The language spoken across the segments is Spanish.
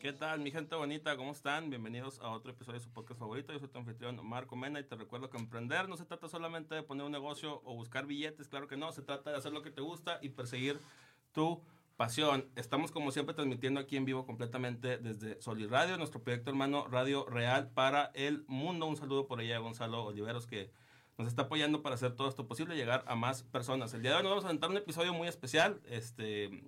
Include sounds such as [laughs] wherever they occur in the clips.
¿Qué tal, mi gente bonita? ¿Cómo están? Bienvenidos a otro episodio de su podcast favorito. Yo soy tu anfitrión Marco Mena y te recuerdo que emprender no se trata solamente de poner un negocio o buscar billetes, claro que no, se trata de hacer lo que te gusta y perseguir tu pasión. Estamos como siempre transmitiendo aquí en vivo completamente desde Soli Radio, nuestro proyecto hermano Radio Real para el mundo. Un saludo por allá Gonzalo Oliveros que nos está apoyando para hacer todo esto posible, llegar a más personas. El día de hoy nos vamos a aventar un episodio muy especial. Este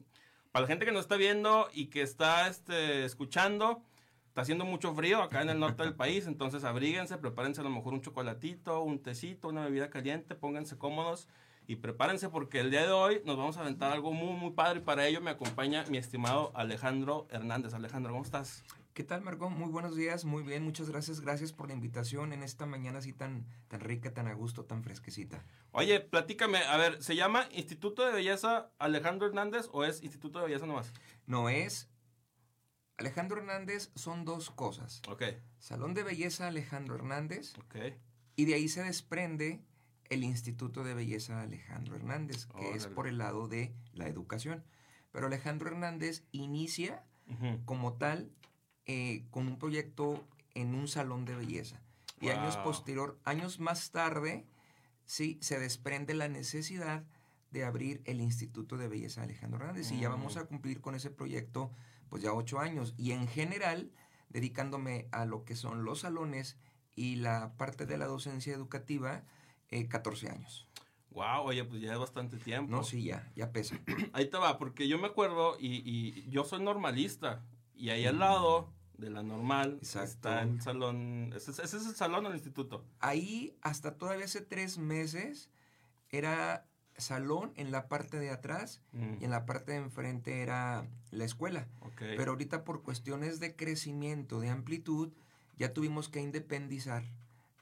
para la gente que nos está viendo y que está este, escuchando, está haciendo mucho frío acá en el norte del país, entonces abríguense, prepárense a lo mejor un chocolatito, un tecito, una bebida caliente, pónganse cómodos y prepárense porque el día de hoy nos vamos a aventar algo muy, muy padre y para ello me acompaña mi estimado Alejandro Hernández. Alejandro, ¿cómo estás? ¿Qué tal, Marco? Muy buenos días, muy bien, muchas gracias. Gracias por la invitación en esta mañana así tan, tan rica, tan a gusto, tan fresquecita. Oye, platícame, a ver, ¿se llama Instituto de Belleza Alejandro Hernández o es Instituto de Belleza nomás? No es. Alejandro Hernández son dos cosas. Ok. Salón de Belleza Alejandro Hernández. Ok. Y de ahí se desprende el Instituto de Belleza Alejandro Hernández, que es por el lado de la educación. Pero Alejandro Hernández inicia como tal eh, con un proyecto en un salón de belleza. Y años posterior, años más tarde, sí, se desprende la necesidad de abrir el Instituto de Belleza Alejandro Hernández. Y ya vamos a cumplir con ese proyecto, pues ya ocho años. Y en general, dedicándome a lo que son los salones y la parte de la docencia educativa, eh, 14 años. Wow, oye, pues ya es bastante tiempo. No, sí, ya, ya pesa. Ahí te va, porque yo me acuerdo y, y yo soy normalista. Y ahí al lado de la normal está el salón. ¿Ese, es el salón o el instituto? Ahí, hasta todavía hace tres meses, era salón en la parte de atrás Mm. y en la parte de enfrente era la escuela. Pero ahorita por cuestiones de crecimiento, de amplitud, ya tuvimos que independizar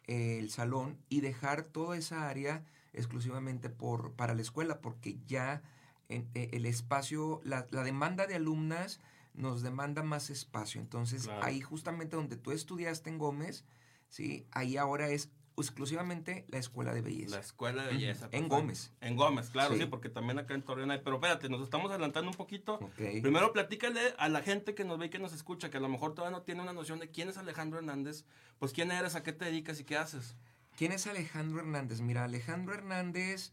el salón y dejar toda esa área exclusivamente por, para la escuela, porque ya en, eh, el espacio, la, la, demanda de alumnas nos demanda más espacio. Entonces, claro. ahí justamente donde tú estudiaste en Gómez, ¿sí? ahí ahora es exclusivamente la escuela de belleza. La escuela de belleza. Uh -huh. En Gómez. En Gómez, claro, sí. sí. porque también acá en Torreón hay. Pero espérate, nos estamos adelantando un poquito. Okay. Primero platícale a la gente que nos ve y que nos escucha, que a lo mejor todavía no tiene una noción de quién es Alejandro Hernández. Pues quién eres, a qué te dedicas y qué haces. ¿Quién es Alejandro Hernández? Mira, Alejandro Hernández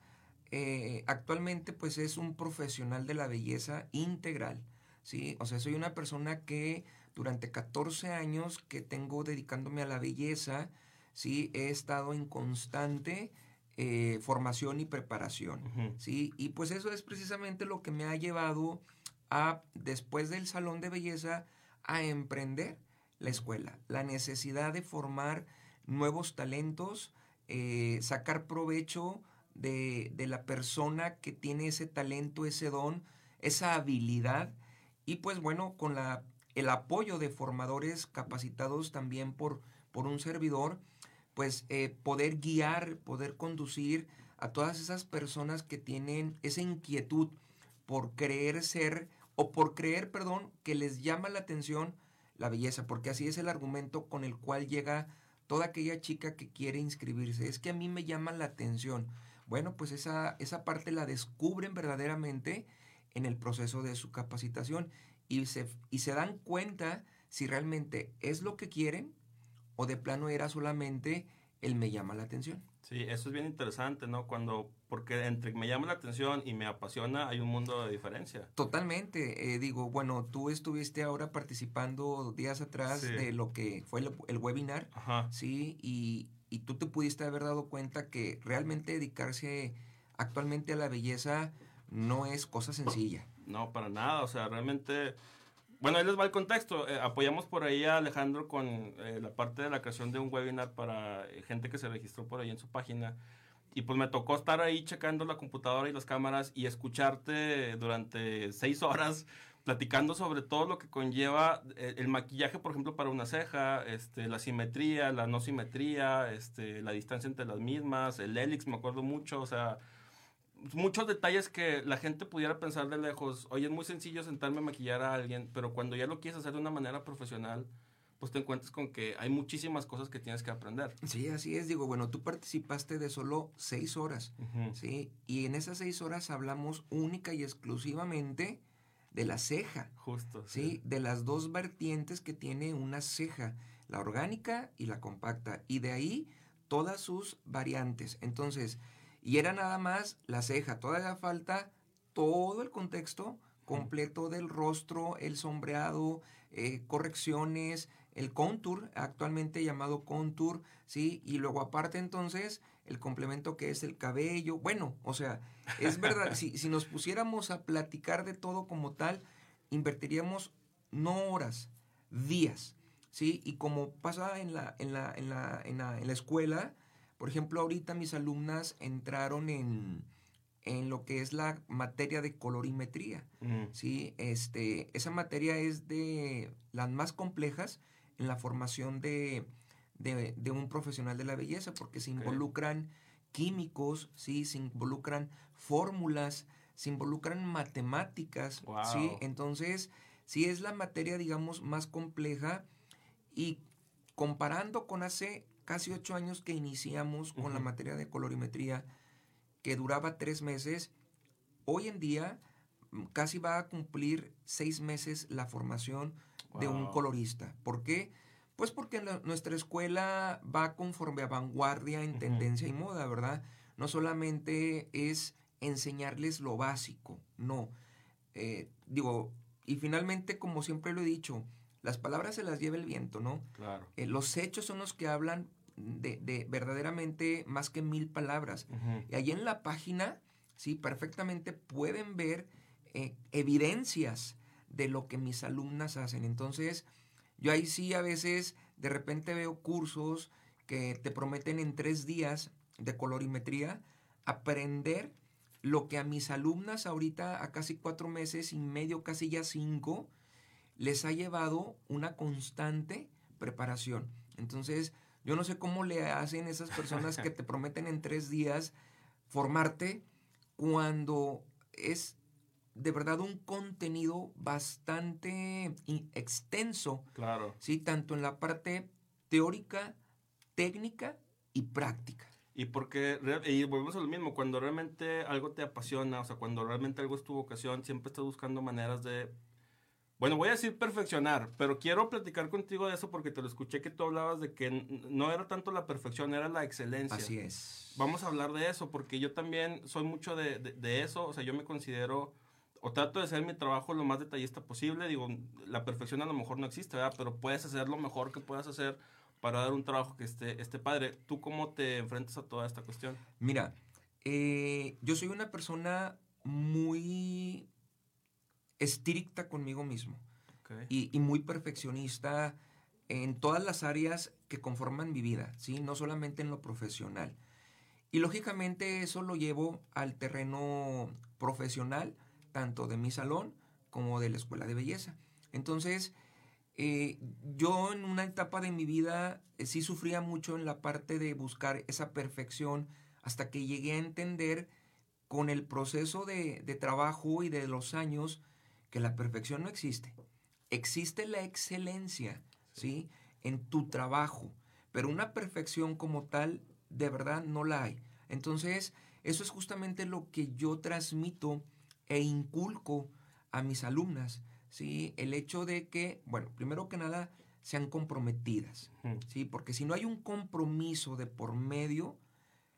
eh, actualmente pues es un profesional de la belleza integral. ¿Sí? O sea, soy una persona que durante 14 años que tengo dedicándome a la belleza, ¿sí? He estado en constante eh, formación y preparación, Uh -huh. ¿sí? Y pues eso es precisamente lo que me ha llevado a, después del salón de belleza, a emprender la escuela. La necesidad de formar nuevos talentos, eh, sacar provecho de, de la persona que tiene ese talento, ese don, esa habilidad, y pues bueno, con la, el apoyo de formadores capacitados también por, por un servidor, pues eh, poder guiar, poder conducir a todas esas personas que tienen esa inquietud por creer ser, o por creer, perdón, que les llama la atención la belleza, porque así es el argumento con el cual llega toda aquella chica que quiere inscribirse. Es que a mí me llama la atención. Bueno, pues esa, esa parte la descubren verdaderamente en el proceso de su capacitación y se, y se dan cuenta si realmente es lo que quieren o de plano era solamente el me llama la atención. Sí, eso es bien interesante, ¿no? Cuando, porque entre me llama la atención y me apasiona hay un mundo de diferencia. Totalmente, eh, digo, bueno, tú estuviste ahora participando días atrás Sí. de lo que fue el, el webinar, Ajá. ¿sí? Y, y tú te pudiste haber dado cuenta que realmente dedicarse actualmente a la belleza no es cosa sencilla. No, para nada, o sea, realmente... Bueno, ahí les va el contexto. Eh, apoyamos por ahí a Alejandro con eh, la parte de la creación de un webinar para eh, gente que se registró por ahí en su página. Y pues me tocó estar ahí checando la computadora y las cámaras y escucharte durante seis horas platicando sobre todo lo que conlleva el maquillaje, por ejemplo, para una ceja, este, la simetría, la no simetría, este, la distancia entre las mismas, el helix, me acuerdo mucho, o sea, muchos detalles que la gente pudiera pensar de lejos. Oye, es muy sencillo sentarme a maquillar a alguien, pero cuando ya lo quieres hacer de una manera profesional, pues te encuentras con que hay muchísimas cosas que tienes que aprender. Sí, así es. Digo, bueno, tú participaste de solo seis horas. ¿sí? Y en esas seis horas hablamos única y exclusivamente de la ceja. Justo. ¿sí? De las dos vertientes que tiene una ceja, la orgánica y la compacta. Y de ahí todas sus variantes. Entonces, y era nada más la ceja, todavía falta todo el contexto completo del rostro, el sombreado, eh, correcciones, el contour, actualmente llamado contour, ¿sí? Y luego aparte entonces el complemento que es el cabello. Bueno, o sea, es verdad, [laughs] si, si nos pusiéramos a platicar de todo como tal, invertiríamos no horas, días, ¿sí? Y como pasa en la, en la, en la, en la, en la escuela, por ejemplo, ahorita mis alumnas entraron en, en lo que es la materia de colorimetría. ¿sí? este, esa materia es de las más complejas en la formación de, de, un profesional de la belleza, porque se involucran químicos, ¿sí? se involucran fórmulas, se involucran matemáticas. ¿sí? Entonces, sí es la materia, digamos, más compleja y comparando con hace casi ocho años que iniciamos con la materia de colorimetría, que duraba tres meses, hoy en día mm, casi va a cumplir seis meses la formación de un colorista. ¿Por qué? Pues porque nuestra escuela va conforme a vanguardia en tendencia y moda, ¿verdad? No solamente es enseñarles lo básico, no. Eh, digo, y finalmente, como siempre lo he dicho, las palabras se las lleva el viento, ¿no? Claro. Eh, los hechos son los que hablan de, verdaderamente más que mil palabras. Y ahí en la página, sí, perfectamente pueden ver eh, evidencias de lo que mis alumnas hacen. Entonces, yo ahí sí a veces de repente veo cursos que te prometen en tres días de colorimetría aprender lo que a mis alumnas ahorita a casi cuatro meses y medio, casi ya cinco, les ha llevado una constante preparación. Entonces, yo no sé cómo le hacen esas personas que te [laughs] prometen en tres días formarte cuando es de verdad un contenido bastante extenso. Claro. Sí, tanto en la parte teórica, técnica y práctica. Y porque, y volvemos a lo mismo, cuando realmente algo te apasiona, o sea, cuando realmente algo es tu vocación, siempre estás buscando maneras de bueno, voy a decir perfeccionar, pero quiero platicar contigo de eso porque te lo escuché que tú hablabas de que no era tanto la perfección, era la excelencia. Así es. Vamos a hablar de eso porque yo también soy mucho de, de, eso, o sea, yo me considero o trato de hacer mi trabajo lo más detallista posible. Digo, la perfección a lo mejor no existe, ¿verdad? Pero puedes hacer lo mejor que puedas hacer para dar un trabajo que esté, esté padre. ¿Tú cómo te enfrentas a toda esta cuestión? Mira, eh, yo soy una persona muy estricta conmigo mismo y, muy perfeccionista en todas las áreas que conforman mi vida, ¿sí? no solamente en lo profesional. Y lógicamente eso lo llevo al terreno profesional, tanto de mi salón como de la escuela de belleza. Entonces, eh, yo en una etapa de mi vida eh, sí sufría mucho en la parte de buscar esa perfección hasta que llegué a entender con el proceso de, de trabajo y de los años que la perfección no existe. Existe la excelencia, ¿sí? En tu trabajo, pero una perfección como tal, de verdad, no la hay. Entonces, eso es justamente lo que yo transmito e inculco a mis alumnas, ¿sí? El hecho de que, bueno, primero que nada, sean comprometidas, ¿sí? Porque si no hay un compromiso de por medio,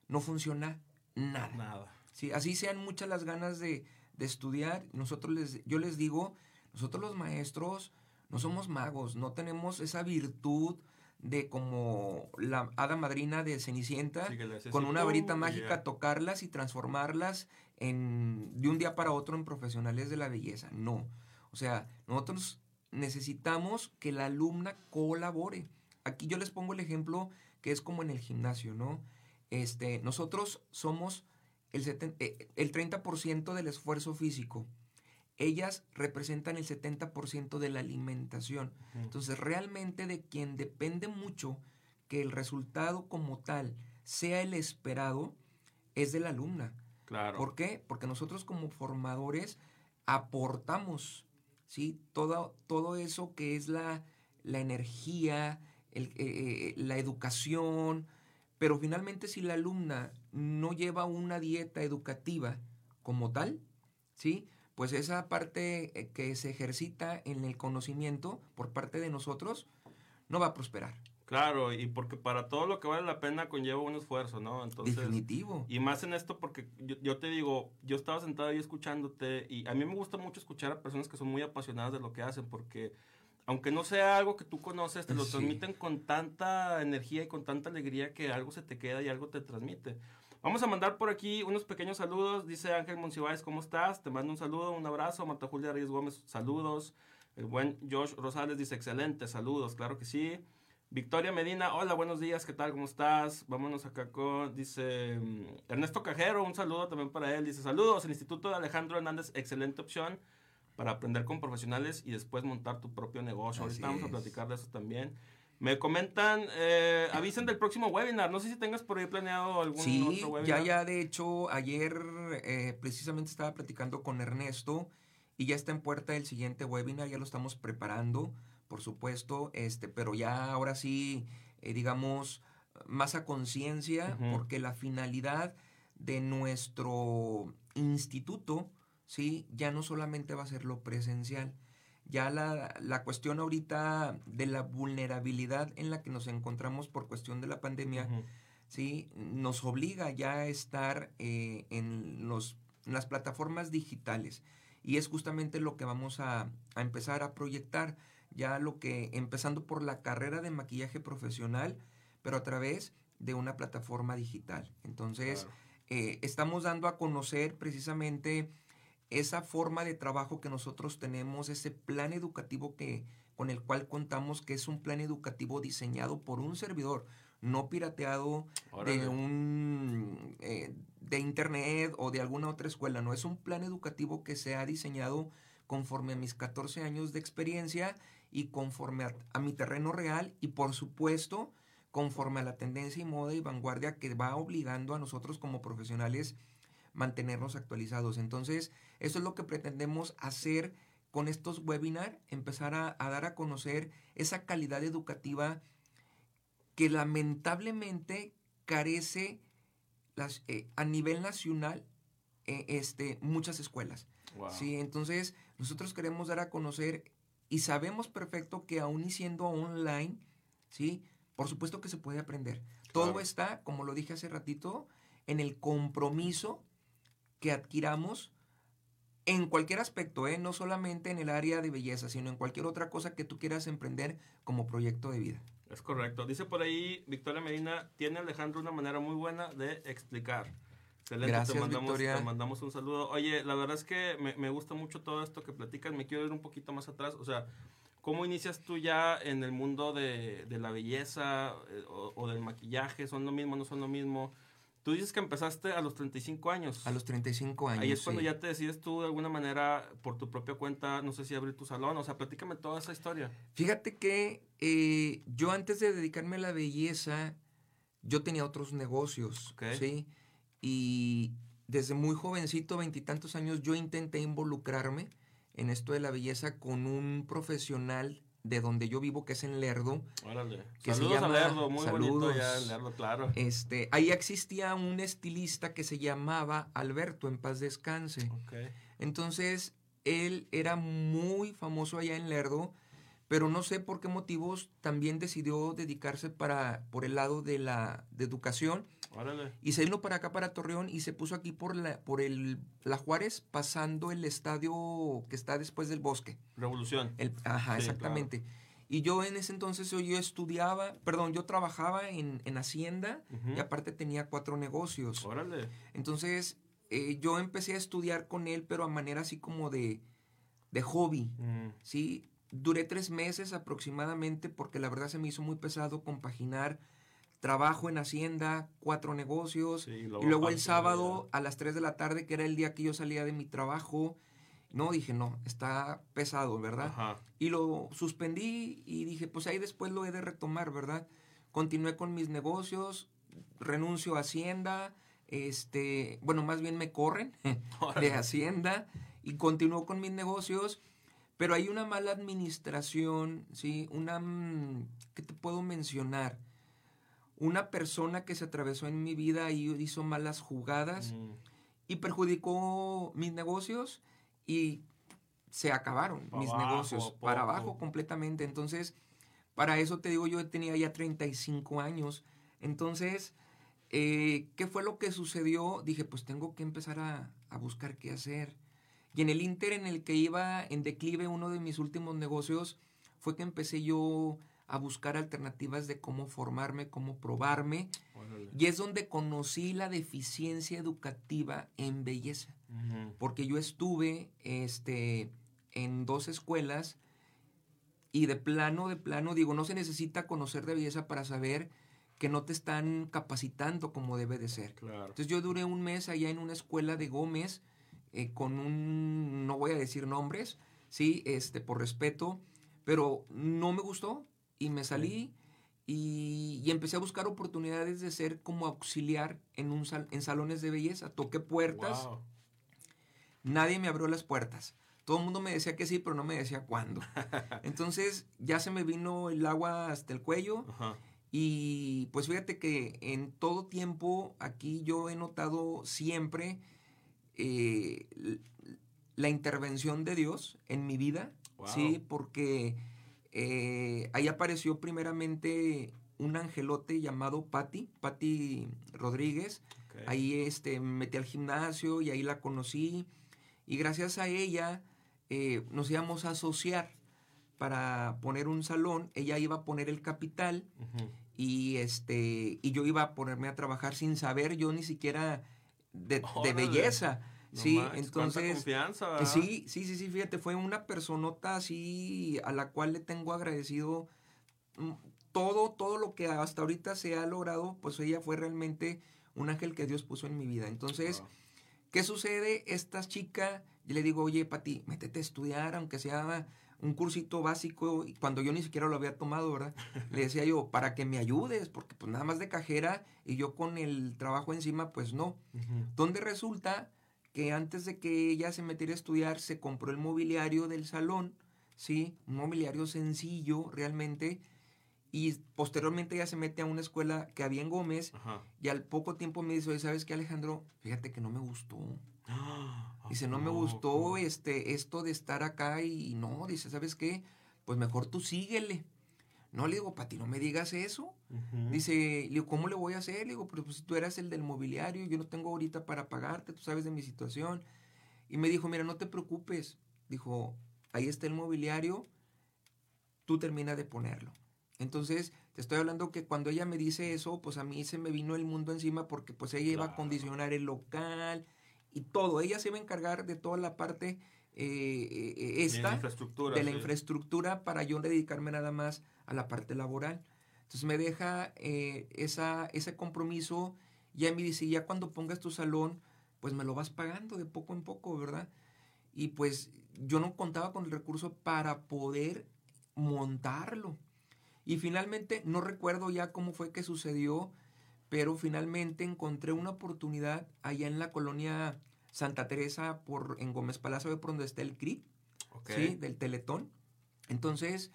no funciona nada. Nada. ¿sí? Así sean muchas las ganas de, de estudiar, nosotros les, yo les digo, nosotros los maestros no somos magos, no tenemos esa virtud de como la hada madrina de Cenicienta, con una varita mágica tocarlas y transformarlas en, de un día para otro en profesionales de la belleza. No. O sea, nosotros necesitamos que la alumna colabore. Aquí yo les pongo el ejemplo que es como en el gimnasio, ¿no? Este, nosotros somos el, eh, el 30% del esfuerzo físico. Ellas representan el 70% de la alimentación. Entonces, realmente de quien depende mucho que el resultado como tal sea el esperado, es de la alumna. Claro. ¿Por qué? Porque nosotros como formadores aportamos, ¿sí? Todo, todo eso que es la, la energía, el, eh, eh, la educación, pero finalmente si la alumna no lleva una dieta educativa como tal, ¿sí? pues esa parte eh, que se ejercita en el conocimiento por parte de nosotros no va a prosperar. Claro, y porque para todo lo que vale la pena conlleva un esfuerzo, ¿no? Entonces, Definitivo. Y más en esto porque yo, yo, te digo, yo estaba sentado ahí escuchándote y a mí me gusta mucho escuchar a personas que son muy apasionadas de lo que hacen porque aunque no sea algo que tú conoces, te lo transmiten con tanta energía y con tanta alegría que algo se te queda y algo te transmite. Vamos a mandar por aquí unos pequeños saludos. Dice Ángel Monsiváis, ¿cómo estás? Te mando un saludo, un abrazo. Marta Julia Reyes Gómez, saludos. El buen Josh Rosales dice, excelente, saludos, claro que sí. Victoria Medina, hola, buenos días, ¿qué tal? ¿Cómo estás? Vámonos acá con, dice mm, Ernesto Cajero, un saludo también para él. Dice, saludos, el Instituto de Alejandro Hernández, excelente opción para aprender con profesionales y después montar tu propio negocio. Ahorita vamos a platicar de eso también. Me comentan, eh, avisen del próximo webinar. No sé si tengas por ahí planeado algún otro webinar. Ya, ya, de hecho, ayer eh, precisamente estaba platicando con Ernesto y ya está en puerta el siguiente webinar, ya lo estamos preparando por supuesto, este, pero ya ahora sí, eh, digamos, más a conciencia, porque la finalidad de nuestro instituto, ¿sí? Ya no solamente va a ser lo presencial, ya la, la, cuestión ahorita de la vulnerabilidad en la que nos encontramos por cuestión de la pandemia, ¿sí? Nos obliga ya a estar eh, en, los, en las plataformas digitales. Y es justamente lo que vamos a, a empezar a proyectar ya lo que, empezando por la carrera de maquillaje profesional, pero a través de una plataforma digital. Entonces, eh, estamos dando a conocer precisamente esa forma de trabajo que nosotros tenemos, ese plan educativo que, con el cual contamos, que es un plan educativo diseñado por un servidor, no pirateado de un eh, de internet o de alguna otra escuela, no es un plan educativo que se ha diseñado conforme a mis 14 años de experiencia y conforme a, mi terreno real y por supuesto conforme a la tendencia y moda y vanguardia que va obligando a nosotros como profesionales mantenernos actualizados. Entonces, eso es lo que pretendemos hacer con estos webinars, empezar a, dar a conocer esa calidad educativa que lamentablemente carece las, eh, a nivel nacional eh, este, muchas escuelas. ¿sí? Entonces, nosotros queremos dar a conocer y sabemos perfecto que aún y siendo online, ¿sí? Por supuesto que se puede aprender. Todo está, como lo dije hace ratito, en el compromiso que adquiramos en cualquier aspecto, ¿eh? no solamente en el área de belleza, sino en cualquier otra cosa que tú quieras emprender como proyecto de vida. Es correcto. Dice por ahí Victoria Medina, tiene Alejandro una manera muy buena de explicar. Excelente, Gracias, te, mandamos, te mandamos un saludo. Oye, la verdad es que me, me, gusta mucho todo esto que platicas. Me quiero ir un poquito más atrás. O sea, ¿cómo inicias tú ya en el mundo de, de la belleza eh, o, o, del maquillaje? ¿Son lo mismo, no son lo mismo? Tú dices que empezaste a los 35 años. A los 35 años. Ahí es cuando ya te decides tú de alguna manera, por tu propia cuenta, no sé si abrir tu salón. O sea, platícame toda esa historia. Fíjate que eh, yo antes de dedicarme a la belleza, yo tenía otros negocios. ¿sí? Y desde muy jovencito, veintitantos años, yo intenté involucrarme en esto de la belleza con un profesional de donde yo vivo, que es en Lerdo. Órale. Que saludos a Lerdo, muy bonito ya Lerdo, claro. Este, ahí existía un estilista que se llamaba Alberto, en paz descanse. Okay. Entonces, él era muy famoso allá en Lerdo, pero no sé por qué motivos también decidió dedicarse para, por el lado de la de educación y se vino para acá, para Torreón, y se puso aquí por la, por el, la Juárez, pasando el estadio que está después del bosque. Revolución. El, ajá, exactamente. Y yo en ese entonces yo estudiaba, perdón, yo trabajaba en, en Hacienda y aparte tenía cuatro negocios. Órale. Entonces eh, yo empecé a estudiar con él, pero a manera así como de, de hobby, ¿sí? Duré tres meses aproximadamente porque la verdad se me hizo muy pesado compaginar trabajo en Hacienda, cuatro negocios, y luego, el sábado a las 3 de la tarde, que era el día que yo salía de mi trabajo, no, dije, no, está pesado, ¿verdad? Y lo suspendí y dije, pues ahí después lo he de retomar, ¿verdad? Continué con mis negocios, renuncio a Hacienda, este, bueno, más bien me corren [laughs] de Hacienda y continúo con mis negocios, pero hay una mala administración, ¿sí? Una, mm, ¿qué te puedo mencionar? Una persona que se atravesó en mi vida y hizo malas jugadas y perjudicó mis negocios y se acabaron mis abajo, negocios, para abajo completamente. Entonces, para eso te digo, yo tenía ya 35 años. Entonces, eh, ¿qué fue lo que sucedió? Dije, pues tengo que empezar a, a buscar qué hacer. Y en el inter en el que iba en declive uno de mis últimos negocios, fue que empecé yo a buscar alternativas de cómo formarme, cómo probarme. Órale. Y es donde conocí la deficiencia educativa en belleza. Porque yo estuve este, en dos escuelas y de plano, de plano, digo, no se necesita conocer de belleza para saber que no te están capacitando como debe de ser. Claro. Entonces yo duré un mes allá en una escuela de Gómez eh, con un, no voy a decir nombres, sí, este, por respeto, pero no me gustó y me salí y, y empecé a buscar oportunidades de ser como auxiliar en, un sal- en salones de belleza. Toqué puertas, Wow. nadie me abrió las puertas. Todo el mundo me decía que sí, pero no me decía cuándo. [laughs] Entonces ya se me vino el agua hasta el cuello y pues fíjate que en todo tiempo aquí yo he notado siempre eh, la intervención de Dios en mi vida, Wow. ¿sí? Porque eh, ahí apareció primeramente un angelote llamado Patti, Patti Rodríguez. Ahí este, me metí al gimnasio y ahí la conocí. Y gracias a ella eh, nos íbamos a asociar para poner un salón. Ella iba a poner el capital y este y yo iba a ponerme a trabajar sin saber yo ni siquiera de, belleza. No sí, manches, entonces confianza, ¿verdad? Sí, sí, sí, sí, fíjate, fue una personota así a la cual le tengo agradecido mm, todo, todo lo que hasta ahorita se ha logrado, pues ella fue realmente un ángel que Dios puso en mi vida. Entonces, Wow. ¿qué sucede? Esta chica, yo le digo, oye, Pati, métete a estudiar, aunque sea un cursito básico, y cuando yo ni siquiera lo había tomado, ¿verdad? [laughs] Le decía yo, para que me ayudes, porque pues nada más de cajera y yo con el trabajo encima, pues no. Ujú. Donde resulta que antes de que ella se metiera a estudiar, se compró el mobiliario del salón, ¿sí? Un mobiliario sencillo realmente. Y posteriormente ella se mete a una escuela que había en Gómez Ajá. y al poco tiempo me dice, oye, ¿sabes qué, Alejandro? Fíjate que no me gustó. [gasps] ¿A Dice, no me gustó este, esto de estar acá y no, dice, ¿sabes qué? Pues mejor tú síguele. No, le digo, Pati, no me digas eso. Dice, le digo, ¿cómo le voy a hacer? Le digo, pero pues tú eras el del mobiliario, yo no tengo ahorita para pagarte, tú sabes de mi situación. Y me dijo, mira, no te preocupes. Dijo, ahí está el mobiliario, tú termina de ponerlo. Entonces, te estoy hablando que cuando ella me dice eso, pues a mí se me vino el mundo encima porque pues ella iba a Claro. acondicionar el local y todo. Ella se iba a encargar de toda la parte eh, eh, esta la infraestructura. de la sí. infraestructura para yo dedicarme nada más a la parte laboral. Entonces me deja eh, esa, ese compromiso, ya me dice, ya cuando pongas tu salón, pues me lo vas pagando de poco en poco, ¿verdad? Y pues yo no contaba con el recurso para poder montarlo. Y finalmente, no recuerdo ya cómo fue que sucedió, pero finalmente encontré una oportunidad allá en la colonia Santa Teresa, por, en Gómez Palacio, por donde está el CRIP. Ok. ¿sí? Del Teletón. Entonces,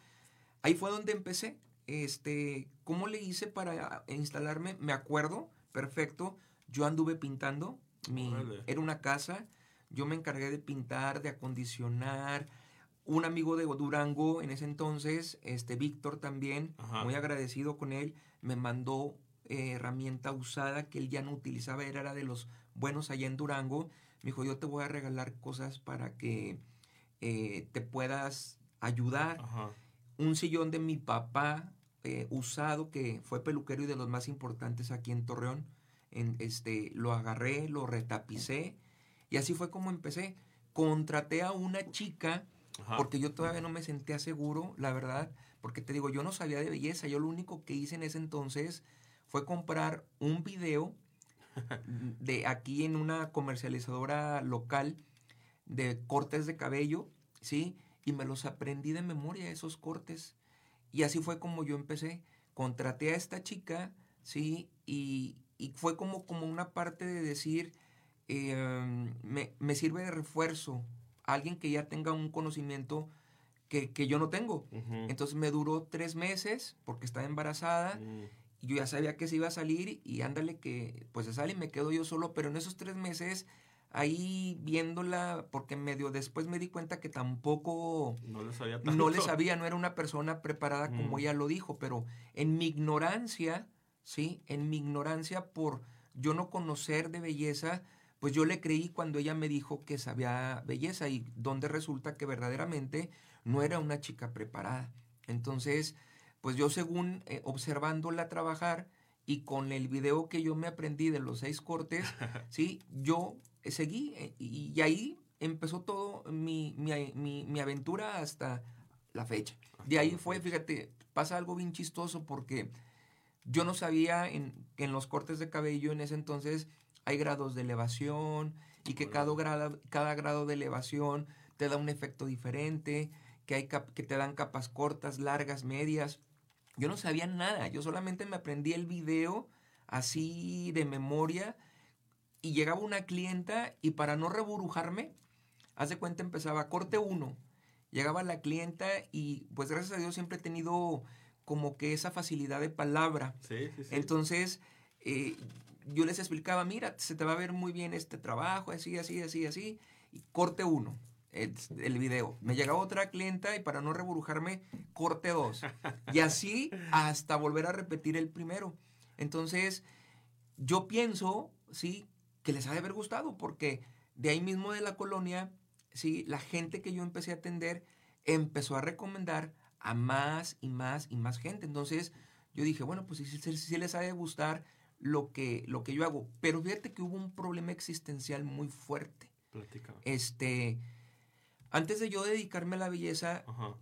ahí fue donde empecé. Este, ¿cómo le hice para instalarme? Me acuerdo, perfecto. Yo anduve pintando. Mi, era una casa. Yo me encargué de pintar, de acondicionar. Un amigo de Durango en ese entonces, este Víctor también, Ajá. muy agradecido con él, me mandó eh, herramienta usada que él ya no utilizaba, era era de los buenos allá en Durango. Me dijo, yo te voy a regalar cosas para que eh, te puedas ayudar. Ajá. Un sillón de mi papá eh, usado, que fue peluquero y de los más importantes aquí en Torreón. En, este, lo agarré, lo retapicé y así fue como empecé. Contraté a una chica Ajá. porque yo todavía no me sentía seguro, la verdad, porque te digo, yo no sabía de belleza, yo lo único que hice en ese entonces fue comprar un video de aquí en una comercializadora local de cortes de cabello, ¿sí? Y me los aprendí de memoria, esos cortes. Y así fue como yo empecé. Contraté a esta chica, ¿sí? Y, y fue como, como una parte de decir, eh, me, me sirve de refuerzo. Alguien que ya tenga un conocimiento que, que yo no tengo. Entonces me duró tres meses porque estaba embarazada Mm. Yo ya sabía que se iba a salir y ándale que pues se sale y me quedo yo solo, pero en esos tres meses ahí viéndola, porque medio después me di cuenta que tampoco no le sabía, tanto. [laughs] no, le sabía, no era una persona preparada como Mm. ella lo dijo, pero en mi ignorancia, ¿sí? En mi ignorancia por yo no conocer de belleza, pues yo le creí cuando ella me dijo que sabía belleza y donde resulta que verdaderamente no era una chica preparada. Entonces, pues yo según eh, observándola trabajar y con el video que yo me aprendí de los seis cortes, [laughs] ¿sí? Yo eh, seguí eh, y, ahí empezó todo mi, mi- mi- mi aventura hasta la fecha. De ahí fue, fíjate, pasa algo bien chistoso porque yo no sabía en, que en los cortes de cabello en ese entonces hay grados de elevación y que cada grado, cada grado de elevación te da un efecto diferente, que, hay que te dan capas cortas, largas, medias. Yo no sabía nada, yo solamente me aprendí el video así de memoria y llegaba una clienta y para no reburujarme, haz de cuenta empezaba corte 1, llegaba la clienta y pues gracias a Dios siempre he tenido como que esa facilidad de palabra. Sí, sí, sí. Entonces, eh, yo les explicaba, mira, se te va a ver muy bien este trabajo, así, así, así, así. Y corte uno, el, el video. Me llegaba otra clienta y para no reburujarme, corte dos. Y así hasta volver a repetir el primero. Entonces, yo pienso, sí, que les ha de haber gustado, porque de ahí mismo de la colonia, sí, la gente que yo empecé a atender empezó a recomendar a más y más y más gente. Entonces, yo dije, bueno, pues sí, sí- les ha de gustar lo que, lo que yo hago. Pero fíjate que hubo un problema existencial muy fuerte. Platícame. Este, antes de yo dedicarme a la belleza, Ajá.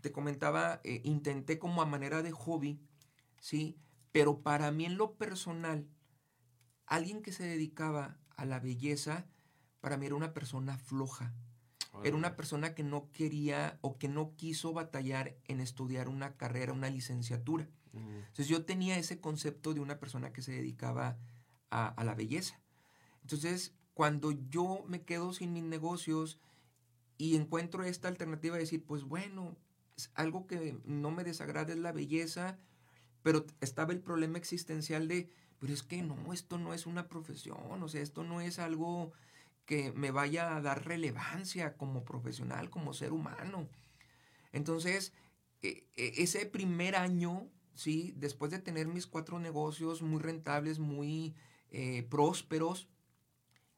te comentaba, eh, intenté como a manera de hobby, ¿sí? Pero para mí en lo personal, alguien que se dedicaba a la belleza, para mí era una persona floja. Era una persona que no quería o que no quiso batallar en estudiar una carrera, una licenciatura. Mm, Entonces yo tenía ese concepto de una persona que se dedicaba a, a la belleza. Entonces, cuando yo me quedo sin mis negocios y encuentro esta alternativa de decir, pues bueno, algo que no me desagrada es la belleza, pero estaba el problema existencial de, pero es que no, esto no es una profesión, o sea, esto no es algo que me vaya a dar relevancia como profesional, como ser humano. Entonces, e- e- ese primer año, ¿sí? Después de tener mis cuatro negocios muy rentables, muy eh, prósperos,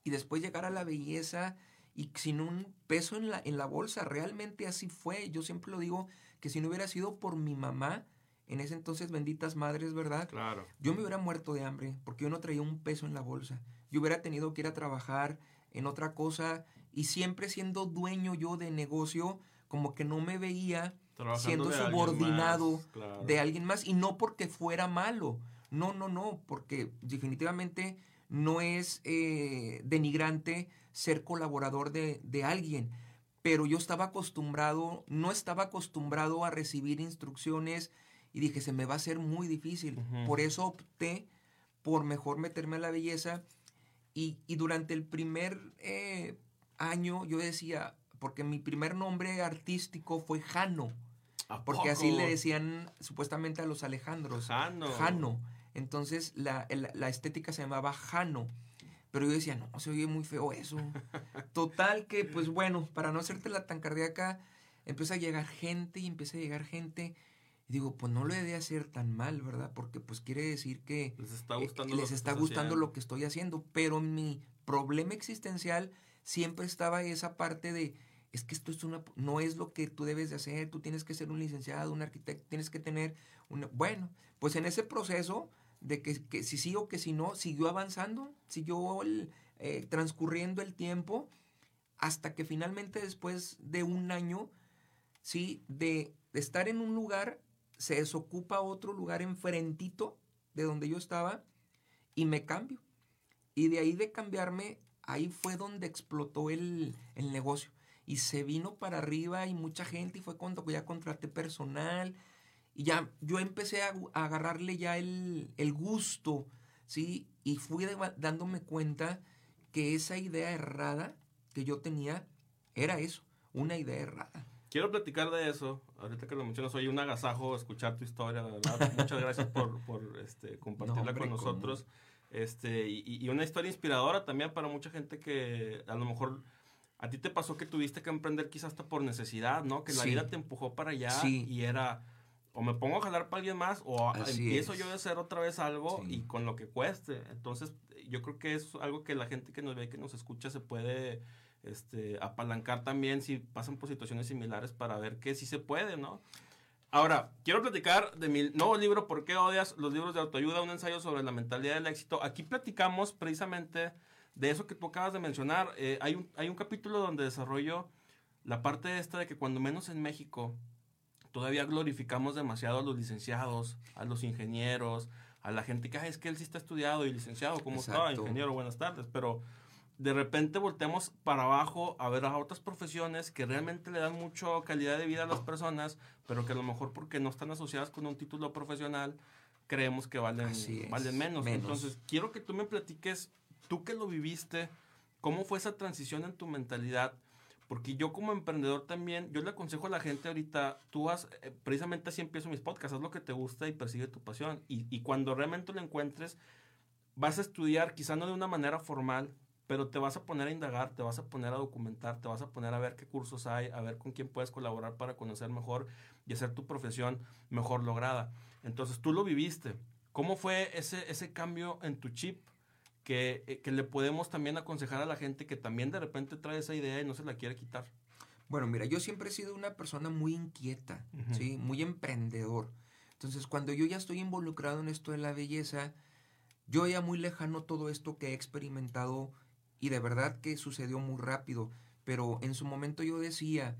y después llegar a la belleza y sin un peso en la, en la bolsa, realmente así fue. Yo siempre lo digo, que si no hubiera sido por mi mamá, en ese entonces benditas madres, ¿verdad? Claro. Yo me hubiera muerto de hambre porque yo no traía un peso en la bolsa. Yo hubiera tenido que ir a trabajar en otra cosa y siempre siendo dueño yo de negocio, como que no me veía Trabajando siendo de alguien subordinado más, claro. de alguien más y no porque fuera malo. No, no, no, porque definitivamente no es eh, denigrante ser colaborador de, de alguien. Pero yo estaba acostumbrado, no estaba acostumbrado a recibir instrucciones y dije, se me va a hacer muy difícil. Por eso opté por mejor meterme a la belleza. Y, y durante el primer eh, año yo decía, porque mi primer nombre artístico fue Jano. ¿A Porque así le decían supuestamente a los Alejandros. Jano. Jano. Entonces la, la estética se llamaba Jano. Pero yo decía, no, se oye muy feo eso. [laughs] Total que, pues bueno, para no hacértela tan cardíaca, empieza a llegar gente y empieza a llegar gente. Y digo, pues no lo he de hacer tan mal, ¿verdad? Porque pues quiere decir que Les está eh, gustando. lo les que está gustando haciendo. lo que estoy haciendo. Pero mi problema existencial siempre estaba esa parte de, es que esto es una, no es lo que tú debes de hacer, tú tienes que ser un licenciado, un arquitecto, tienes que tener una... Bueno, pues en ese proceso de que, que si sí o que si no, siguió avanzando, siguió el, eh, transcurriendo el tiempo, hasta que finalmente después de un año, sí, de, estar en un lugar, se desocupa otro lugar enfrentito de donde yo estaba y me cambio. Y de ahí de cambiarme, ahí fue donde explotó el, el negocio. Y se vino para arriba y mucha gente y fue cuando ya contraté personal. Y ya yo empecé a, a agarrarle ya el, el gusto, ¿sí? Y fui de- dándome cuenta que esa idea errada que yo tenía era eso, una idea errada. Quiero platicar de eso. Ahorita que lo mencionas, oye, un agasajo escuchar tu historia, la verdad. [laughs] Muchas gracias por, por este, compartirla No, hombre, con nosotros. Este, y, una historia inspiradora también para mucha gente que a lo mejor a ti te pasó que tuviste que emprender quizás hasta por necesidad, ¿no? Que la vida te empujó para allá y era o me pongo a jalar para alguien más o empiezo yo a hacer otra vez algo y con lo que cueste. Entonces, yo creo que es algo que la gente que nos ve, que nos escucha, se puede este, apalancar también si pasan por situaciones similares para ver que sí se puede, ¿no? Ahora, quiero platicar de mi nuevo libro, ¿Por qué odias los libros de autoayuda? Un ensayo sobre la mentalidad del éxito. Aquí platicamos precisamente de eso que tú acabas de mencionar. Eh, hay, un, hay un capítulo donde desarrollo la parte esta de que cuando menos en México todavía glorificamos demasiado a los licenciados, a los ingenieros, a la gente que es que él sí está estudiado y licenciado, ¿cómo está? Ingeniero, buenas tardes, pero de repente volteamos para abajo a ver a otras profesiones que realmente le dan mucho calidad de vida a las personas, pero que a lo mejor porque no están asociadas con un título profesional, creemos que valen, valen menos. Entonces, quiero que tú me platiques, tú que lo viviste, ¿cómo fue esa transición en tu mentalidad? Porque yo como emprendedor también, yo le aconsejo a la gente ahorita, tú has, eh, precisamente así empiezo mis podcasts, haz lo que te gusta y persigue tu pasión. Y, y cuando realmente lo encuentres, vas a estudiar, quizá no de una manera formal, pero te vas a poner a indagar, te vas a poner a documentar, te vas a poner a ver qué cursos hay, a ver con quién puedes colaborar para conocer mejor y hacer tu profesión mejor lograda. Entonces tú lo viviste. ¿Cómo fue ese, ese cambio en tu chip? Eh, que, le podemos también aconsejar a la gente que también de repente trae esa idea y no se la quiere quitar? Bueno, mira, yo siempre he sido una persona muy inquieta, ¿sí? Muy emprendedor. Entonces, cuando yo ya estoy involucrado en esto de la belleza, yo ya muy lejano todo esto que he experimentado y de verdad que sucedió muy rápido, pero en su momento yo decía,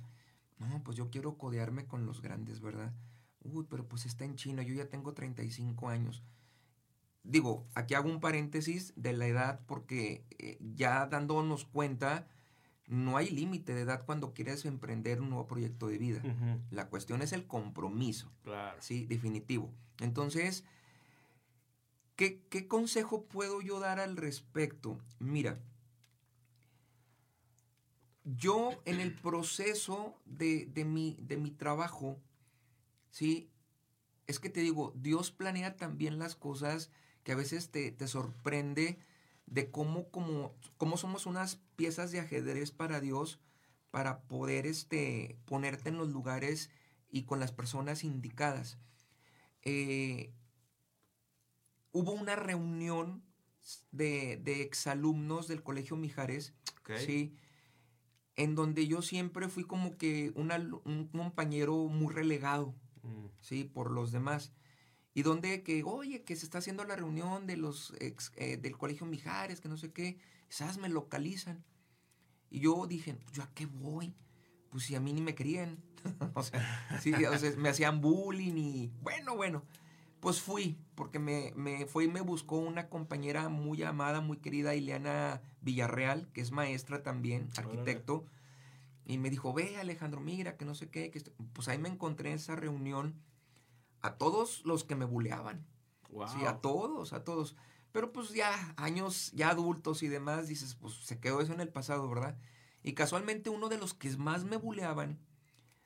no, pues yo quiero codearme con los grandes, ¿verdad? Uy, pero pues está en China, yo ya tengo 35 años digo, aquí hago un paréntesis de la edad porque eh, ya dándonos cuenta, no hay límite de edad cuando quieres emprender un nuevo proyecto de vida. La cuestión es el compromiso. Claro. Sí, definitivo. Entonces, ¿qué, consejo puedo yo dar al respecto? Mira, yo en el proceso de, de, mi, de mi trabajo, ¿sí? Es que te digo, Dios planea también las cosas que a veces te, sorprende de cómo, cómo, somos unas piezas de ajedrez para Dios para poder este, ponerte en los lugares y con las personas indicadas. Eh, hubo una reunión de, de, exalumnos del Colegio Mijares, ¿sí? en donde yo siempre fui como que un compañero muy relegado, mm. ¿sí? por los demás y donde que, oye, que se está haciendo la reunión de los ex, eh, del Colegio Mijares, que no sé qué, esas me localizan. Y yo dije, pues, ¿yo a qué voy? Pues si a mí ni me querían. [laughs] o, sea, sí, o sea, me hacían bullying y bueno, bueno. Pues fui, porque me, me fue y me buscó una compañera muy amada, muy querida, Ileana Villarreal, que es maestra también, arquitecto. Y me dijo, ve Alejandro, mira, que no sé qué. Que pues ahí me encontré en esa reunión a todos los que me buleaban. Sí, a todos, a todos. Pero pues ya años, ya adultos y demás, dices, pues se quedó eso en el pasado, ¿verdad? Y casualmente uno de los que más me buleaban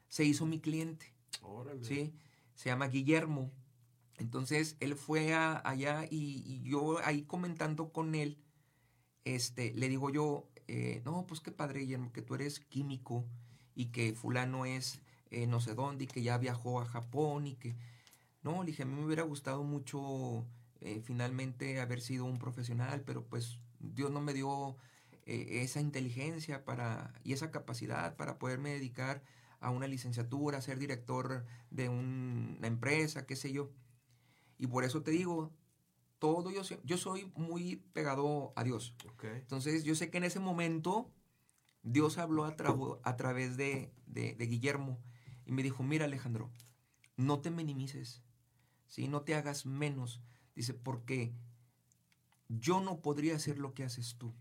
se hizo mi cliente. Órale. Sí, se llama Guillermo. Entonces él fue allá y, yo ahí comentando con él, este, le digo yo, eh, no, pues qué padre, Guillermo, que tú eres químico y que fulano es eh, no sé dónde y que ya viajó a Japón y que no, le dije, a mí me hubiera gustado mucho eh, finalmente haber sido un profesional, pero pues Dios no me dio eh, esa inteligencia para, y esa capacidad para poderme dedicar a una licenciatura, ser director de una empresa, qué sé yo. Y por eso te digo, todo yo, yo soy muy pegado a Dios. Entonces yo sé que en ese momento Dios habló a, a través de, de, de Guillermo y me dijo, mira Alejandro, no te minimices ¿sí? No te hagas menos. Dice, porque yo no podría hacer lo que haces tú.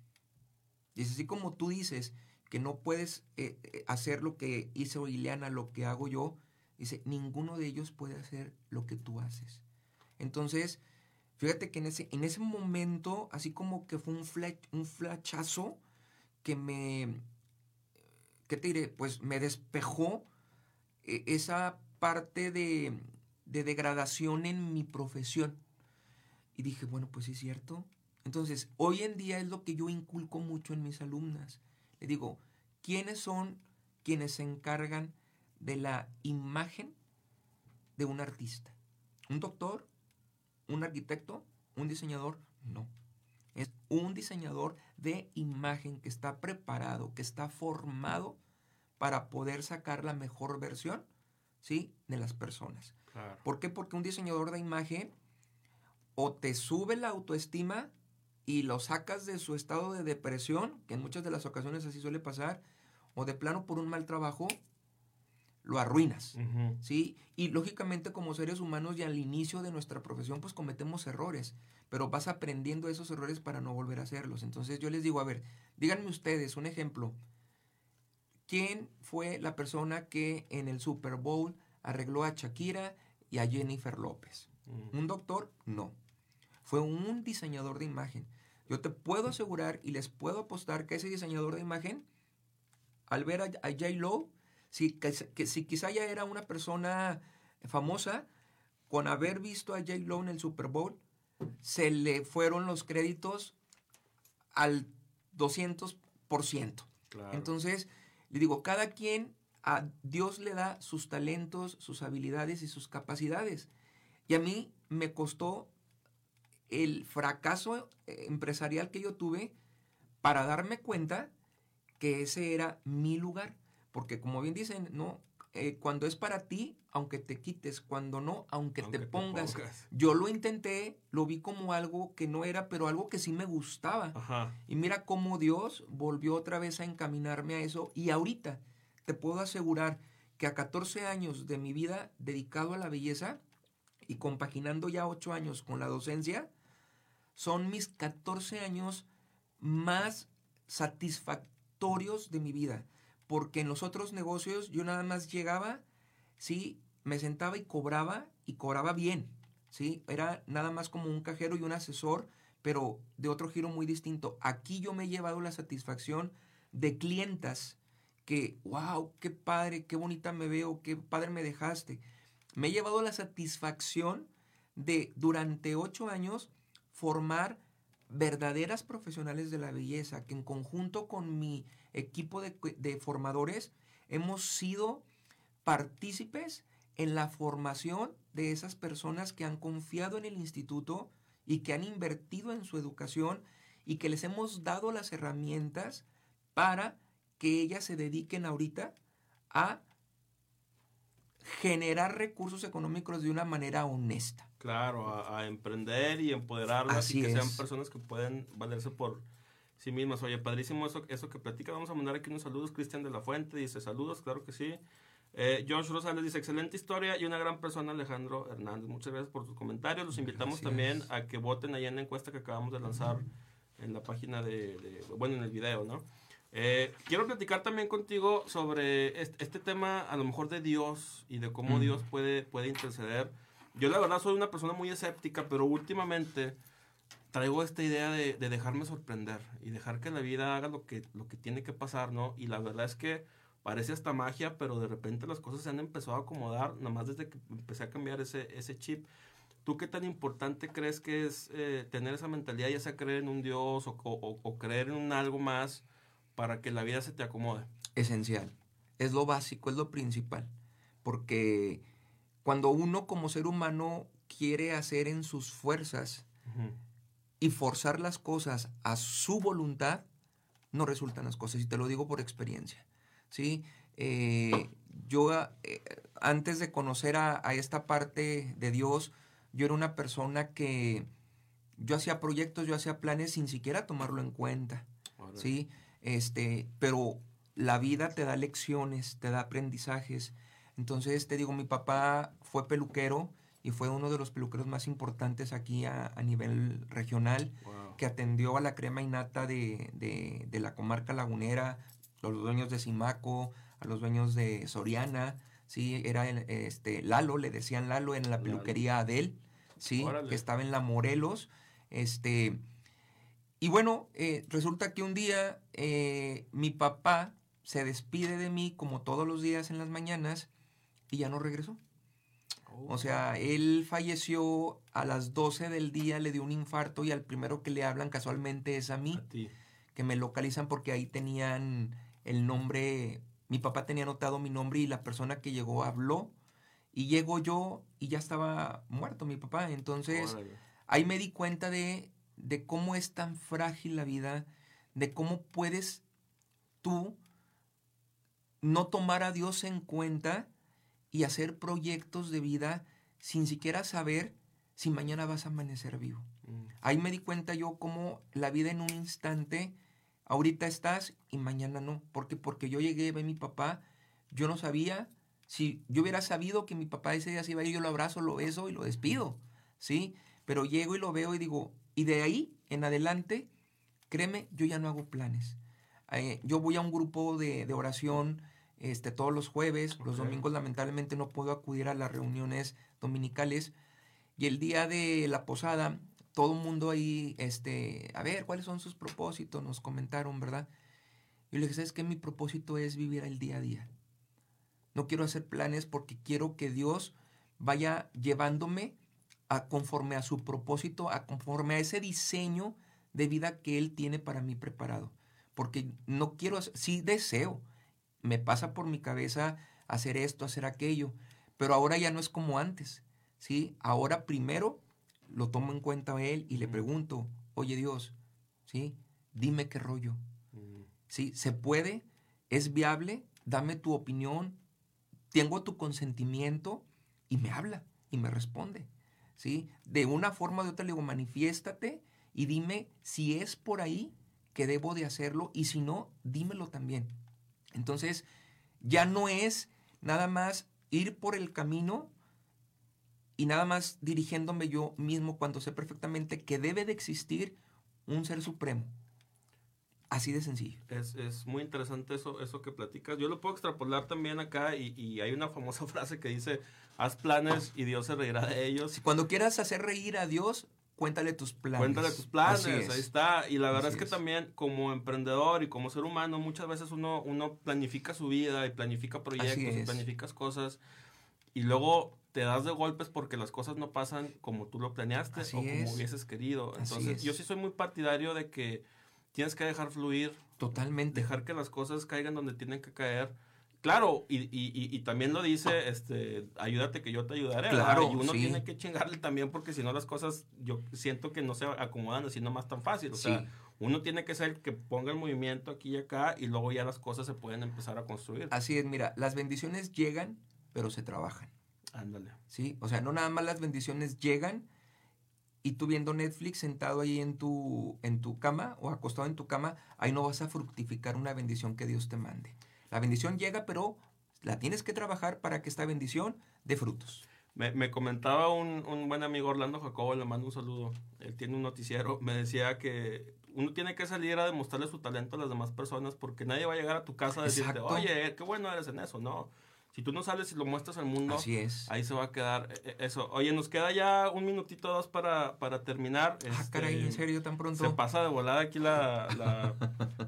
Dice, así como tú dices que no puedes eh, eh, hacer lo que hizo Ileana, lo que hago yo, dice, ninguno de ellos puede hacer lo que tú haces. Entonces, fíjate que en ese, en ese momento, así como que fue un, un flachazo que me, ¿qué te diré? Pues me despejó eh, esa parte de, de degradación en mi profesión. Y dije, bueno, pues sí es cierto, Entonces, hoy en día es lo que yo inculco mucho en mis alumnas. Le digo, ¿quiénes son quienes se encargan de la imagen de un artista? ¿Un doctor? ¿Un arquitecto? ¿Un diseñador? No. Es un diseñador de imagen que está preparado, que está formado para poder sacar la mejor versión ¿sí? de las personas. ¿Por qué? Porque un diseñador de imagen o te sube la autoestima y lo sacas de su estado de depresión, que en muchas de las ocasiones así suele pasar, o de plano por un mal trabajo, lo arruinas, ¿sí? Y lógicamente como seres humanos y al inicio de nuestra profesión pues cometemos errores, pero vas aprendiendo esos errores para no volver a hacerlos. Entonces yo les digo, a ver, díganme ustedes un ejemplo. ¿Quién fue la persona que en el Super Bowl arregló a Shakira y a Jennifer López? ¿Un doctor? No. Fue un diseñador de imagen. Yo te puedo asegurar y les puedo apostar que ese diseñador de imagen, al ver a, J. Lo, si, que, si quizá ya era una persona famosa, con haber visto a J. Lo en el Super Bowl, se le fueron los créditos al 200%. Entonces, le digo, cada quien, a Dios le da sus talentos, sus habilidades y sus capacidades. Y a mí me costó el fracaso eh, empresarial que yo tuve para darme cuenta que ese era mi lugar. Porque como bien dicen, no, eh, cuando es para ti, aunque te quites, cuando no, aunque, te, pongas. Yo lo intenté, lo vi como algo que no era, pero algo que sí me gustaba. Y mira cómo Dios volvió otra vez a encaminarme a eso. Y ahorita te puedo asegurar que a 14 años de mi vida dedicado a la belleza y compaginando ya 8 años con la docencia, son mis 14 años más satisfactorios de mi vida. Porque en los otros negocios yo nada más llegaba, sí, me sentaba y cobraba y cobraba bien. ¿sí? Era nada más como un cajero y un asesor, pero de otro giro muy distinto. Aquí yo me he llevado la satisfacción de clientas que, wow, qué padre, qué bonita me veo, qué padre me dejaste. Me he llevado la satisfacción de durante ocho años formar verdaderas profesionales de la belleza, que en conjunto con mi equipo de, formadores hemos sido partícipes en la formación de esas personas que han confiado en el instituto y que han invertido en su educación y que les hemos dado las herramientas para que ellas se dediquen ahorita a generar recursos económicos de una manera honesta. Claro, a, emprender y empoderarlas y que sean personas que pueden valerse por sí mismas. Oye, padrísimo eso, eso que platica. Vamos a mandar aquí unos saludos. Cristian de la Fuente dice saludos, claro que sí. Eh, Josh Rosales dice excelente historia y una gran persona Alejandro Hernández. Muchas gracias por sus comentarios. Los invitamos también a que voten ahí en la encuesta que acabamos de lanzar en la página de, de bueno, en el video, ¿no? Eh, quiero platicar también contigo sobre este, tema, a lo mejor de Dios y de cómo Dios puede, puede interceder. Yo la verdad soy una persona muy escéptica, pero últimamente traigo esta idea de, dejarme sorprender y dejar que la vida haga lo que, lo que tiene que pasar, ¿no? Y la verdad es que parece hasta magia, pero de repente las cosas se han empezado a acomodar, nada más desde que empecé a cambiar ese, ese chip. ¿Tú qué tan importante crees que es eh, tener esa mentalidad, ya sea creer en un Dios o, o creer en un algo más? Para que la vida se te acomode? Esencial. Es lo básico, es lo principal. Porque cuando uno como ser humano quiere hacer en sus fuerzas y forzar las cosas a su voluntad, no resultan las cosas. Y te lo digo por experiencia. ¿sí? Eh, yo eh, antes de conocer a, esta parte de Dios, yo era una persona que yo hacía proyectos, yo hacía planes sin siquiera tomarlo en cuenta. ¿sí? Este, pero la vida te da lecciones, te da aprendizajes. Entonces, te digo, mi papá fue peluquero y fue uno de los peluqueros más importantes aquí a, nivel regional, que atendió a la crema innata de, de, la comarca lagunera, los dueños de Simaco, a los dueños de Soriana, sí, era el, este, Lalo, le decían Lalo en la peluquería Adel, sí, que estaba en la Morelos, este, y bueno, eh, resulta que un día eh, mi papá se despide de mí como todos los días en las mañanas y ya no regresó. O sea, él falleció a las 12 del día, le dio un infarto y al primero que le hablan casualmente es a mí. A ti. Que me localizan porque ahí tenían el nombre, mi papá tenía anotado mi nombre y la persona que llegó habló. Y llego yo y ya estaba muerto mi papá. Entonces, Órale. ahí me di cuenta de, de cómo es tan frágil la vida, de cómo puedes tú no tomar a Dios en cuenta y hacer proyectos de vida sin siquiera saber si mañana vas a amanecer vivo. Mm. Ahí me di cuenta yo cómo la vida en un instante, ahorita estás y mañana no. ¿Por qué? Porque yo llegué, ve mi papá, yo no sabía, si yo hubiera sabido que mi papá ese día se iba a ir, yo lo abrazo, lo beso y lo despido, ¿sí? Pero llego y lo veo y digo, y de ahí en adelante, créeme, yo ya no hago planes. Eh, yo voy a un grupo de, de oración este, todos los jueves, los domingos lamentablemente no puedo acudir a las reuniones dominicales. Y el día de la posada, todo el mundo ahí, este, a ver, ¿cuáles son sus propósitos? Nos comentaron, ¿verdad? Y le dije, ¿sabes qué? Mi propósito es vivir el día a día. No quiero hacer planes porque quiero que Dios vaya llevándome a conforme a su propósito, a conforme a ese diseño de vida que Él tiene para mí preparado. Porque no quiero, hacer- sí deseo, me pasa por mi cabeza hacer esto, hacer aquello, pero ahora ya no es como antes, ¿sí? Ahora primero lo tomo en cuenta a Él y le pregunto, oye Dios, ¿sí? Dime qué rollo, Mm. ¿sí? ¿Se puede? ¿Es viable? Dame tu opinión, tengo tu consentimiento y me habla y me responde, ¿sí? De una forma o de otra le digo, manifiéstate y dime si es por ahí que debo de hacerlo y si no, dímelo también. Entonces, ya no es nada más ir por el camino y nada más dirigiéndome yo mismo cuando sé perfectamente que debe de existir un ser supremo. Así de sencillo. Es, es muy interesante eso, eso que platicas. Yo lo puedo extrapolar también acá y, y hay una famosa [laughs] frase que dice, haz planes y Dios se reirá de ellos. Cuando quieras hacer reír a Dios, cuéntale tus planes. Cuéntale tus planes, es. ahí está. Y la verdad Así es que es. también como emprendedor y como ser humano, muchas veces uno, uno planifica su vida y planifica proyectos y planificas cosas y luego te das de golpes porque las cosas no pasan como tú lo planeaste Así o como es. hubieses querido. Entonces es. yo sí soy muy partidario de que tienes que dejar fluir, Totalmente. dejar que las cosas caigan donde tienen que caer. Claro, y, y, también lo dice, este, ayúdate que yo te ayudaré. ¿verdad? Claro, y uno sí. tiene que chingarle también porque si no las cosas, yo siento que no se acomodan así nomás tan fácil. O sea, Sí. uno tiene que ser el que ponga el movimiento aquí y acá y luego ya las cosas se pueden empezar a construir. Así es, mira, las bendiciones llegan, pero se trabajan. Ándale. ¿sí? O sea, no nada más las bendiciones llegan y tú viendo Netflix sentado ahí en tu, en tu cama o acostado en tu cama, ahí no vas a fructificar una bendición que Dios te mande. La bendición llega, pero la tienes que trabajar para que esta bendición dé frutos. Me, me comentaba un, un buen amigo Orlando Jacobo, le mando un saludo. Él tiene un noticiero. Me decía que uno tiene que salir a demostrarle su talento a las demás personas porque nadie va a llegar a tu casa a decirte, Exacto. oye, qué bueno eres en eso. No. Si tú no sales y lo muestras al mundo, Así es. ahí se va a quedar eh, eh, eso. Oye, nos queda ya un minutito dos para, para terminar. Ah, Este, caray, ¿en serio tan Se pronto? pasa de volada aquí la, la,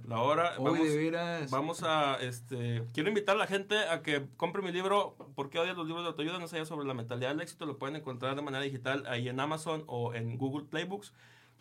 la hora. Uy, Vamos, de veras. Vamos a, este, quiero invitar a la gente a que compre mi libro, ¿Por qué odias los libros de autoayuda? No sé sobre la mentalidad del éxito, lo pueden encontrar de manera digital ahí en Amazon o en Google Playbooks.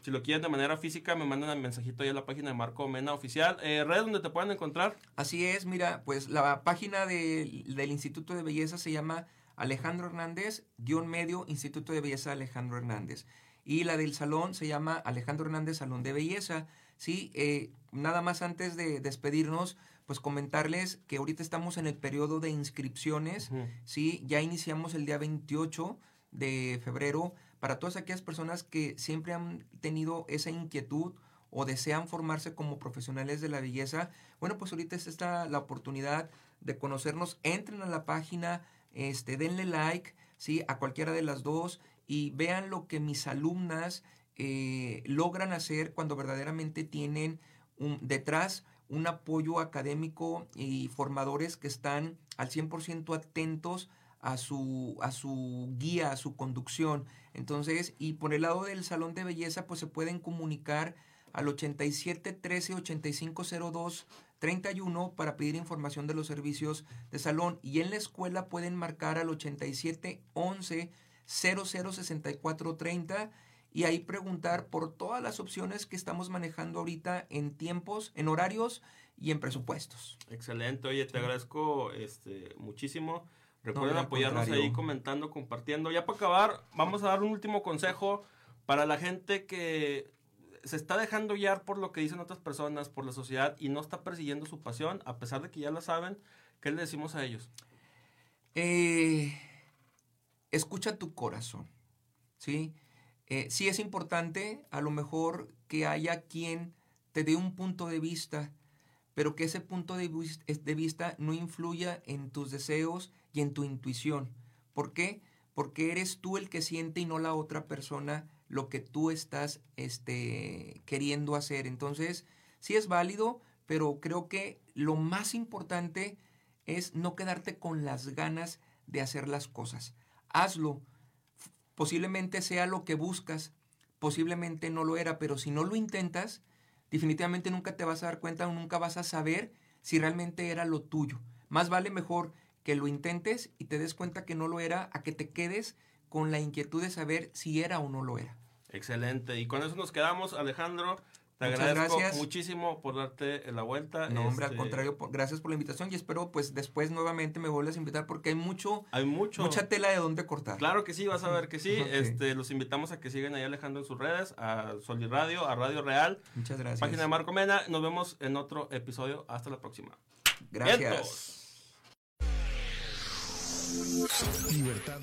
Si lo quieren de manera física, me mandan el mensajito ahí a la página de Marco Mena Oficial. Eh, ¿Red donde te pueden encontrar? Así es, mira, pues la página de- del Instituto de Belleza se llama Alejandro Hernández, guion medio, Instituto de Belleza Alejandro Hernández. Y la del salón se llama Alejandro Hernández Salón de Belleza. Sí, eh, nada más antes de despedirnos, pues comentarles que ahorita estamos en el periodo de inscripciones. Sí, ya iniciamos el día 28 de febrero para todas aquellas personas que siempre han tenido esa inquietud o desean formarse como profesionales de la belleza. Bueno, pues ahorita es esta la oportunidad de conocernos. Entren a la página, este, denle like, sí, a cualquiera de las dos y vean lo que mis alumnas eh, logran hacer cuando verdaderamente tienen detrás un apoyo académico y formadores que están al 100% atentos a su, a su guía, a su conducción. Entonces, y por el lado del salón de belleza, pues se pueden comunicar al 87 13 85 02 31 para pedir información de los servicios de salón y en la escuela pueden marcar al 87 11 0064 30 y ahí preguntar por todas las opciones que estamos manejando ahorita en tiempos, en horarios y en presupuestos. Excelente, oye, te agradezco este, muchísimo. Recuerden apoyarnos ahí comentando, compartiendo. Ya para acabar, vamos a dar un último consejo para la gente que se está dejando guiar por lo que dicen otras personas, por la sociedad y no está persiguiendo su pasión, a pesar de que ya la saben. ¿Qué le decimos a ellos? Eh, escucha tu corazón, ¿sí? Eh, sí es importante a lo mejor que haya quien te dé un punto de vista, pero que ese punto de, vista no influya en tus deseos y en tu intuición. ¿Por qué? Porque eres tú el que siente y no la otra persona lo que tú estás este, queriendo hacer. Entonces, sí es válido, pero creo que lo más importante es no quedarte con las ganas de hacer las cosas. Hazlo, posiblemente sea lo que buscas, posiblemente no lo era, pero si no lo intentas, definitivamente nunca te vas a dar cuenta o nunca vas a saber si realmente era lo tuyo. Más vale mejor que lo intentes y te des cuenta que no lo era a que te quedes con la inquietud de saber si era o no lo era. Excelente. Y con eso nos quedamos, Alejandro. Te agradezco muchísimo por darte la vuelta. No, hombre, al este, contrario, gracias por la invitación y espero pues después nuevamente me vuelvas a invitar porque hay mucho, hay mucho, mucha tela de dónde cortar. Claro que sí, vas a ver que sí. [laughs] Este, los invitamos a que sigan ahí Alejandro en sus redes, a Sol Radio, a Radio Real. Muchas gracias. Página de Marco Mena. Nos vemos en otro episodio. Hasta la próxima. Gracias. Libertad